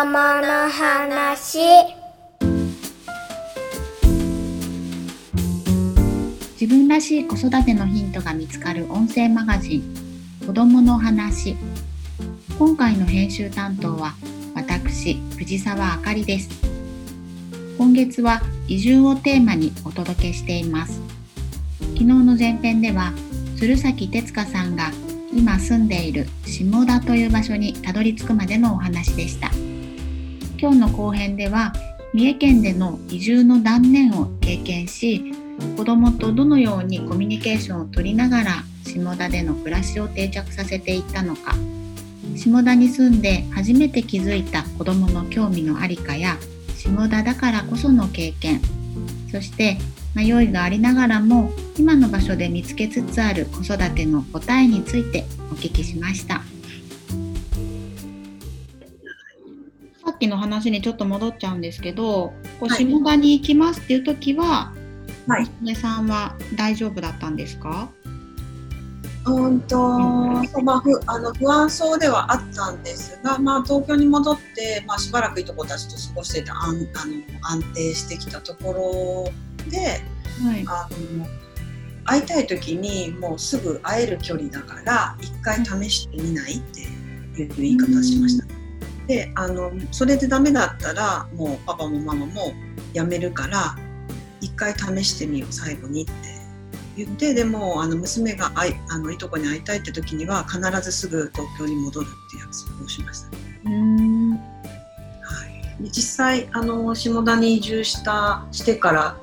供の話。自分らしい子育てのヒントが見つかる音声マガジン子供の話。今回の編集担当は私藤沢あかりです。今月は移住をテーマにお届けしています。昨日の前編では鶴崎哲香さんが今住んでいる下田という場所にたどり着くまでのお話でした。今日の後編では三重県での移住の断念を経験し子どもとどのようにコミュニケーションをとりながら下田での暮らしを定着させていったのか。下田に住んで初めて気づいた子どもの興味のありかや下田だからこその経験。そして迷いがありながらも今の場所で見つけつつある子育ての答えについてお聞きしました。きの話にちょっと戻っちゃうんですけどこう下田に行きますっていう時は、はい、娘さんは大丈夫だったんですか？うんと、まあ、ふあの不安そうではあったんですが、まあ、東京に戻って、まあ、しばらくいとこたちと過ごしててあんあの安定してきたところで、はい、あの会いたい時にもうすぐ会える距離だから一回試してみないっていう言い方しました。であのそれでダメだったらもうパパもママも辞めるから一回試してみよう最後にって言ってでもあの娘があいあのいとこに会いたいって時には必ずすぐ東京に戻るっていう約束をしました。うんはい、実際あの下田に移住したしてから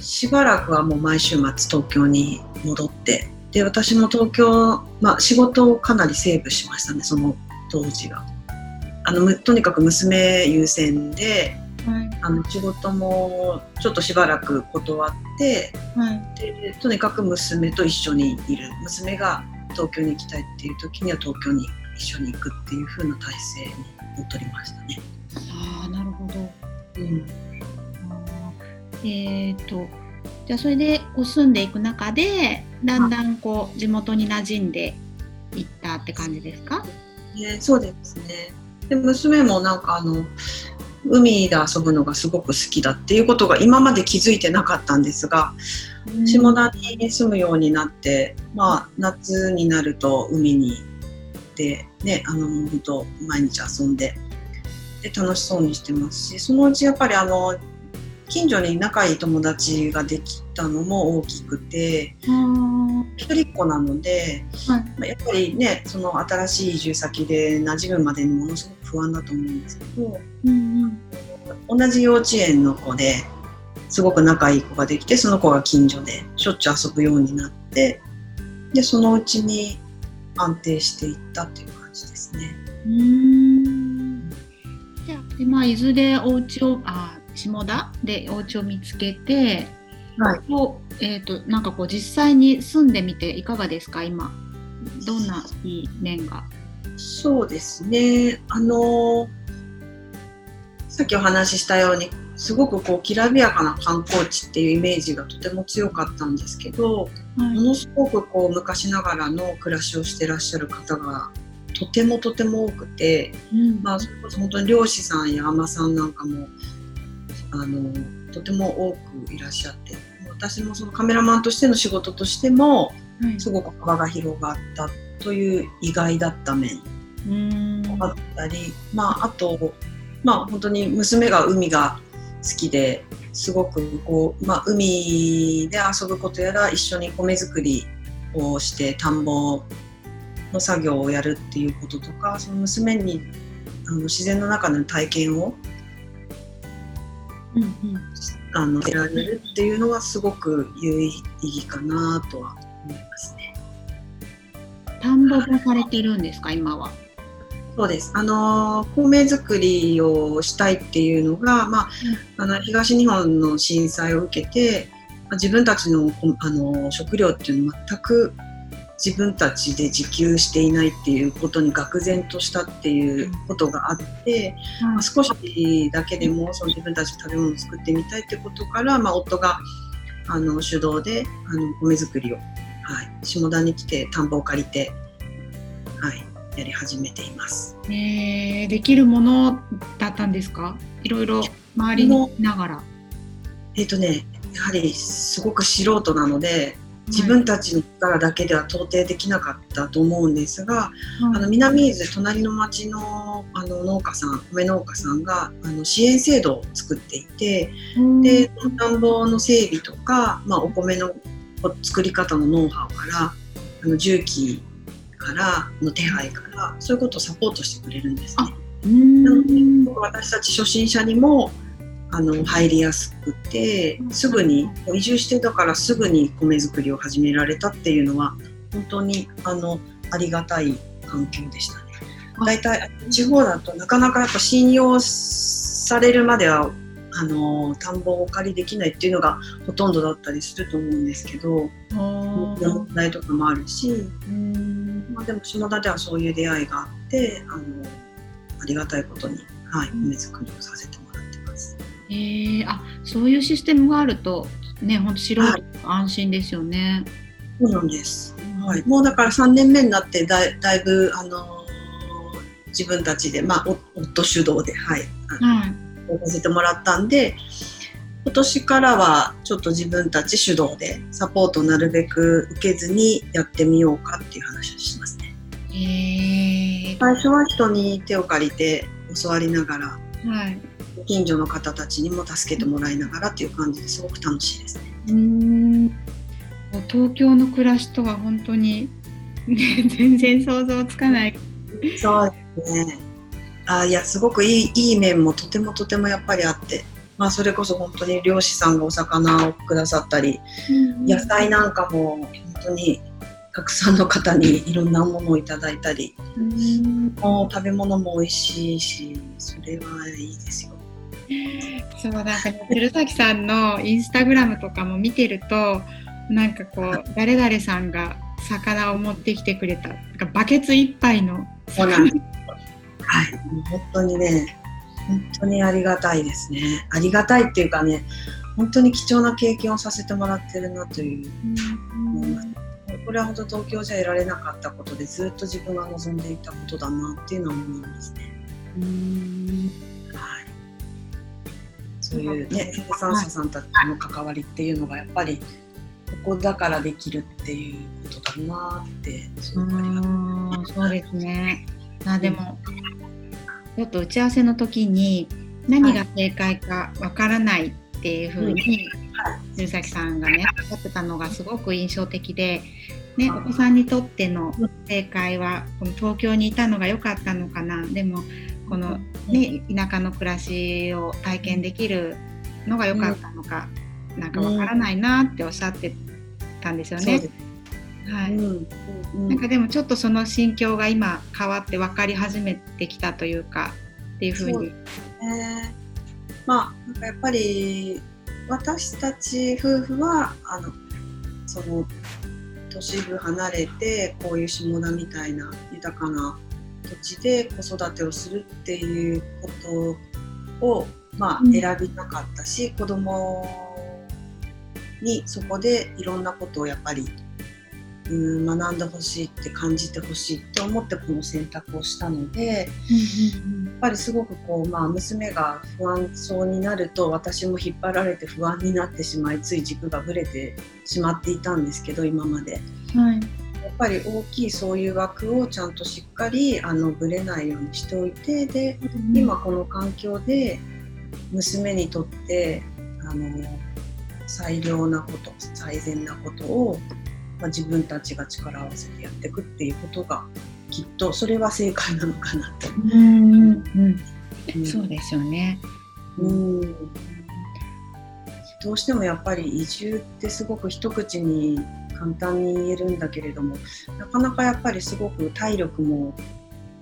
しばらくはもう毎週末東京に戻ってで私も東京、まあ、仕事をかなりセーブしましたねその当時が。あのとにかく娘優先で、はい、あの仕事もちょっとしばらく断って、はい、でとにかく娘と一緒にいる。娘が東京に行きたいっていう時には東京に一緒に行くっていう風な体制に戻りましたね。あなるほど、うん。えーと、じゃあそれでこう住んでいく中でだんだんこう地元に馴染んでいったって感じですか、ね、そうですねで娘もなんかあの海で遊ぶのがすごく好きだっていうことが今まで気づいてなかったんですが、うん、下田に住むようになって、まあ、夏になると海に行ってねあの本当毎日遊んでで楽しそうにしてますしそのうちやっぱりあの近所に仲いい友達ができたのも大きくて一人っ子なので、はい、やっぱりねその新しい移住先で馴染むまでにものすごく不安だと思うんですけど、うんうん、同じ幼稚園の子ですごく仲いい子ができてその子が近所でしょっちゅう遊ぶようになってでそのうちに安定していったっていう感じですね。うん。じゃあで、まあ、いずれお家をあ下田でお家を見つけて、はい、えーと、なんかこう実際に住んでみていかがですか今？どんないい面が？そうですね。あのさっきお話ししたようにすごくこうきらびやかな観光地っていうイメージがとても強かったんですけど、はい、ものすごくこう昔ながらの暮らしをしてらっしゃる方がとてもとても多くて、うん、まあ、それこそ本当に漁師さんや海女さんなんかもあのとても多くいらっしゃって私もそのカメラマンとしての仕事としても、すごく幅が広がったという意外だった面あったり、まあ、あと、まあ、本当に娘が海が好きですごくこう、まあ、海で遊ぶことやら一緒に米作りをして田んぼの作業をやるっていうこととかその娘にあの自然の中の体験をうんうん、あの得られるっていうのはすごく有意義かなとは思いますね。田んぼもされてるんですか今は？そうです。あの米作りをしたいっていうのが、まあ、あの東日本の震災を受けて、まあ、自分たちのあの食料っていうの全く自分たちで自給していないっていうことに愕然としたっていうことがあって、うん、まあ、少しだけでもその自分たちで食べ物を作ってみたいってことから、まあ、夫があの主導であの米作りを、はい、下田に来て田んぼを借りて、はい、やり始めています。えー、できるものだったんですか？いろいろ周りに見ながら。えっ、とねやはりすごく素人なので自分たちの力だけでは到底できなかったと思うんですが、あの南伊豆隣の町のあの農家さん米農家さんがあの支援制度を作っていて、で田んぼの整備とか、まあ、お米の作り方のノウハウからあの重機からの手配からそういうことをサポートしてくれるんですね。なので私たち初心者にもあの入りやすくてすぐに移住してだからすぐに米作りを始められたっていうのは本当にあのありがたい環境でしたね。大体地方だとなかなかやっぱ信用されるまではあの田んぼをお借りできないっていうのがほとんどだったりすると思うんですけど問題とかもあるし、まあ、でも下田ではそういう出会いがあってあのありがたいことに、はい、米作りをさせて。えー、あそういうシステムがあるとね本当素人安心ですよね。そうなんです、はい、もうだから3年目になってだいだいぶあの自分たちで、まあ、夫主導で、はい、はい。させてもらったんで今年からはちょっと自分たち主導でサポートをなるべく受けずにやってみようかっていう話をしますね。えー、最初は人に手を借りて教わりながらはい近所の方たちにも助けてもらいながらっていう感じですごく楽しいですね。うん東京の暮らしとは本当に、ね、全然想像つかない。そうですね。あいやすごくいいいい面もとてもとてもやっぱりあって、まあ、それこそ本当に漁師さんがお魚をくださったり、野菜なんかも本当にたくさんの方にいろんなものをいただいたり、うんもう食べ物も美味しいしそれはいいですよ。そうなんか鶴崎さんのインスタグラムとかも見てるとなんかこう誰々さんが魚を持ってきてくれたなんかバケツ一杯のそうなんです。はい、本当にね、本当にありがたいですね。ありがたいっていうかね、本当に貴重な経験をさせてもらってるなという思います。これは本当東京じゃ得られなかったことでずっと自分が望んでいたことだなっていうのは思いますね。うんはい。そういうね、生産者さんたちの関わりっていうのがやっぱりここだからできるっていうことだなってすごくあそうですね。あでもちょっと打ち合わせの時に何が正解かわからないっていうふうに鶴崎さんがねおっしゃってたのがすごく印象的で、ね、お子さんにとっての正解はこの東京にいたのが良かったのかなでもこの、ね、田舎の暮らしを体験できるのが良かったのか、なんかわからないなっておっしゃってたんですよね。はい。うん。うん。なんかでもちょっとその心境が今変わって分かり始めてきたというかっていうふうに。ね。まあなんかやっぱり私たち夫婦はあのその都市部離れてこういう下田みたいな豊かな土地で子育てをするっていうことを、まあ、うん。選びなかったし、子供にそこでいろんなことをやっぱりうん学んでほしいって感じてほしいって思ってこの選択をしたので。やっぱりすごくこう、まあ、娘が不安そうになると私も引っ張られて不安になってしまいつい軸がぶれてしまっていたんですけど今まで。はいやっぱり大きいそういう枠をちゃんとしっかりあのぶれないようにしておいてで今この環境で娘にとってあの最良なこと最善なことを、まあ、自分たちが力を合わせてやっていくっていうことがきっとそれは正解なのかなと。うん。うん。うん。そうですよね。うんどうしてもやっぱり移住ってすごく一口に簡単に言えるんだけれどもなかなかやっぱりすごく体力も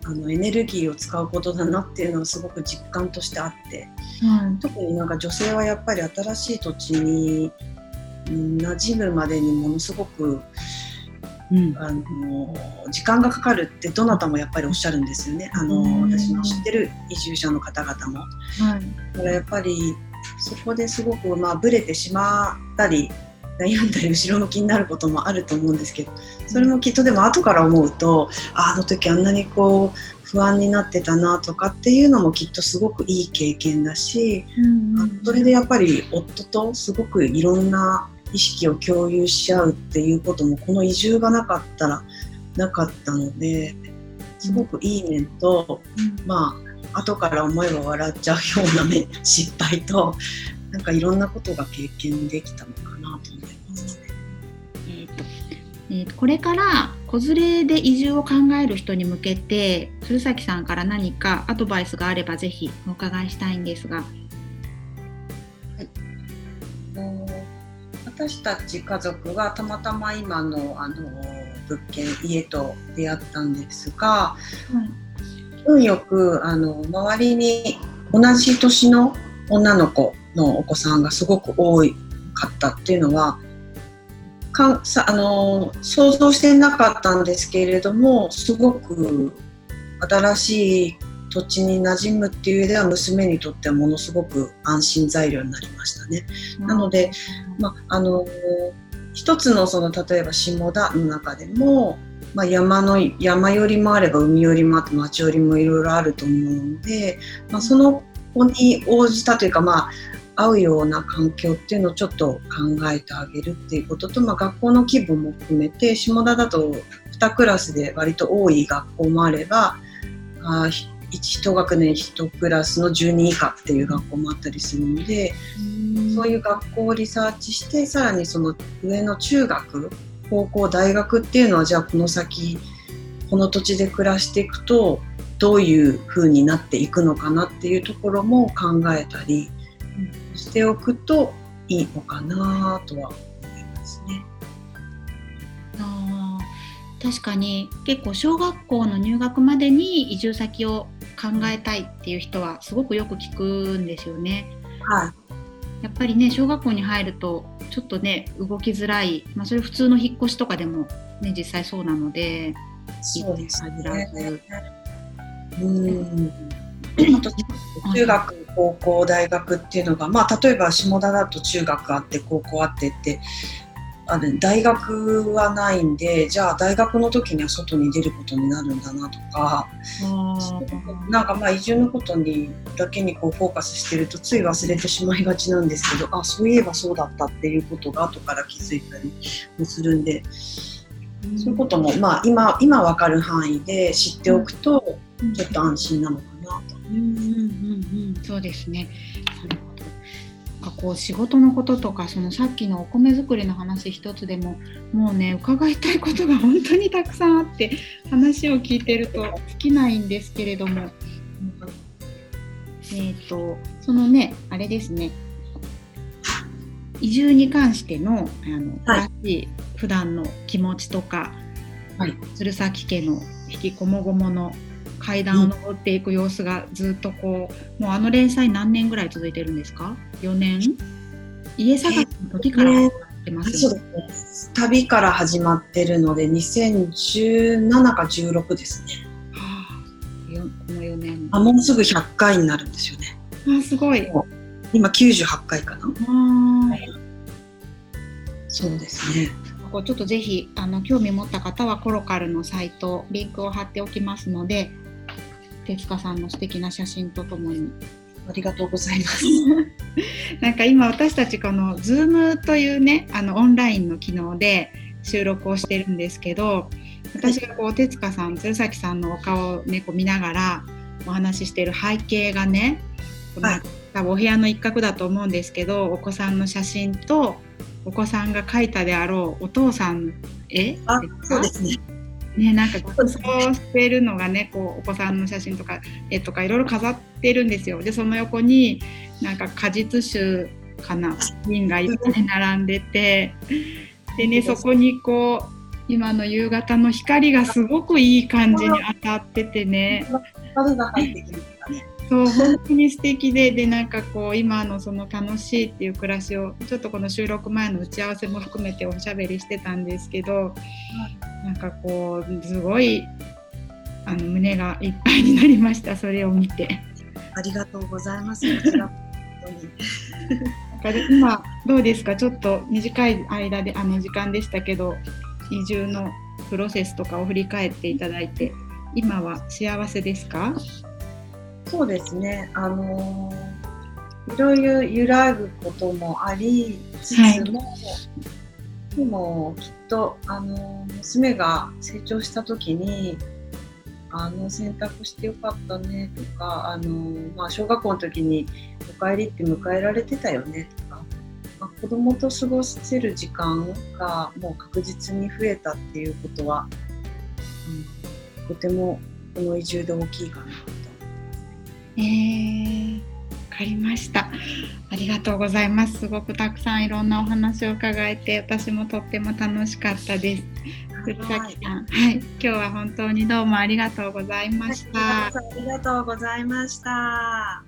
あのエネルギーを使うことだなっていうのはすごく実感としてあって。はい特になんか女性はやっぱり新しい土地にうん馴染むまでにものすごくうん。あの時間がかかるってどなたもやっぱりおっしゃるんですよね。あのうん。私の知ってる移住者の方々も。はい。だからやっぱりそこですごくまあブレてしまったり悩んだり後ろ向きになることもあると思うんですけどそれもきっとでも後から思うとああの時あんなにこう不安になってたなとかっていうのもきっとすごくいい経験だし、うんうんそれでやっぱり夫とすごくいろんな意識を共有し合うっていうこともこの移住がなかったらなかったのですごくいい面と、まあ後から思えば笑っちゃうような面失敗となんかいろんなことが経験できたのかなと思いますね。えーとえーとこれから子連れで移住を考える人に向けて鶴崎さんから何かアドバイスがあればぜひお伺いしたいんですが。私たち家族はたまたま今のあの物件家と出会ったんですが運よくあの周りに同じ年の女の子のお子さんがすごく多かったっていうのはかんさあの想像してなかったんですけれどもすごく新しい土地に馴染むっていう上では娘にとってはものすごく安心材料になりましたね。なので、まあ、あの一つのその例えば下田の中でも、まあ、山の山寄りもあれば海寄りもあって町寄りもいろいろあると思うので、まあ、その子に応じたというか、まあ、合うような環境っていうのをちょっと考えてあげるっていうことと、まあ、学校の規模も含めて下田だと2クラスで割と多い学校もあればあひ1学年1クラスの10人以下っていう学校もあったりするので。そういう学校をリサーチしてさらにその上の中学高校大学っていうのはじゃあこの先この土地で暮らしていくとどういう風になっていくのかなっていうところも考えたりしておくといいのかなとは思いますね。あー確かに結構小学校の入学までに移住先を考えたいっていう人はすごくよく聞くんですよね。はいやっぱりね小学校に入るとちょっとね動きづらい、まあ、それ普通の引っ越しとかでも、ね、実際そうなのでそうですうん。あと中学、高校、大学っていうのが、まあ、例えば下田だと中学あって高校あってってある大学はないんでじゃあ大学の時には外に出ることになるんだなとかなんかまあ移住のことにだけにこうフォーカスしてるとつい忘れてしまいがちなんですけどあそういえばそうだったっていうことが後から気づいたりもするんでそういうことも、まあ、今今分かる範囲で知っておくとちょっと安心なのかなと。うんうんうんうん、そうですね。かこう仕事のこととかそのさっきのお米作りの話一つでももうね伺いたいことが本当にたくさんあって話を聞いてると尽きないんですけれども、えっ、とそのねあれですね。移住に関してのあの、はい。正しい普段の気持ちとか、はい。鶴崎家の引きこもごもの階段を登っていく様子がずっとこう、もうあの連載何年ぐらい続いてるんですか ?4 年？家探しの時から始まってますそうよね。ですね旅から始まってるので2017か16ですねはあ、よこの4年。あもうすぐ100回になるんですよねあすごい。今98回かなあそうですねちょっとぜひあの興味持った方はコロカルのサイトリンクを貼っておきますので手塚さんの素敵な写真とともに。ありがとうございます。なんか今私たちこの Zoom というねあのオンラインの機能で収録をしてるんですけど私がこう手塚さん鶴崎さんのお顔を、ね、こう見ながらお話ししている背景がね、はい。多分お部屋の一角だと思うんですけどお子さんの写真とお子さんが描いたであろうお父さんの絵ですあかそうですねね、なんか学装してるのがねこうお子さんの写真とか絵とかいろいろ飾ってるんですよ。でその横になんか果実酒かな瓶がいっぱい並んでてでねそこにこう今の夕方の光がすごくいい感じに当たっててねそう本当に素敵ででなんかこう今のその楽しいっていう暮らしをちょっとこの収録前の打ち合わせも含めておしゃべりしてたんですけどなんかこうすごいあの胸がいっぱいになりましたそれを見て。ありがとうございます。今どうですか？ちょっと短い間であの時間でしたけど移住のプロセスとかを振り返っていただいて今は幸せですか？そうですねあのいろいろ揺らぐこともありつつも、はい、でもきっとあの娘が成長した時にあの選択してよかったねとかあの、まあ、小学校の時に「おかえり」って迎えられてたよねとか、まあ、子供と過ごせる時間がもう確実に増えたっていうことは、うん、とてもこの移住で大きいかなと。えーかりました。ありがとうございます。すごくたくさんいろんなお話を伺えて、私もとっても楽しかったです。鶴崎さん、はい、今日は本当にどうもありがとうございました。ありがとうございました。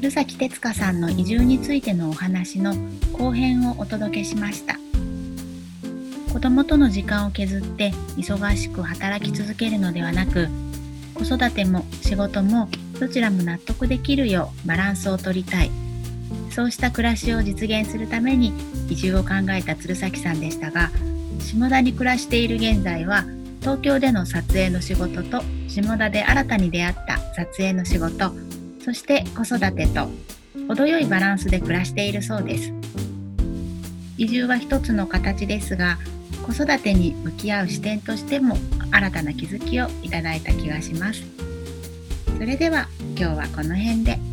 鶴崎哲香さんの移住についてのお話の後編をお届けしました。子供との時間を削って忙しく働き続けるのではなく、子育ても仕事もどちらも納得できるようバランスをとりたい。そうした暮らしを実現するために移住を考えた鶴崎さんでしたが下田に暮らしている現在は東京での撮影の仕事と下田で新たに出会った撮影の仕事そして子育てと程よいバランスで暮らしているそうです。移住は一つの形ですが子育てに向き合う視点としても新たな気づきをいただいた気がします。それでは今日はこの辺で。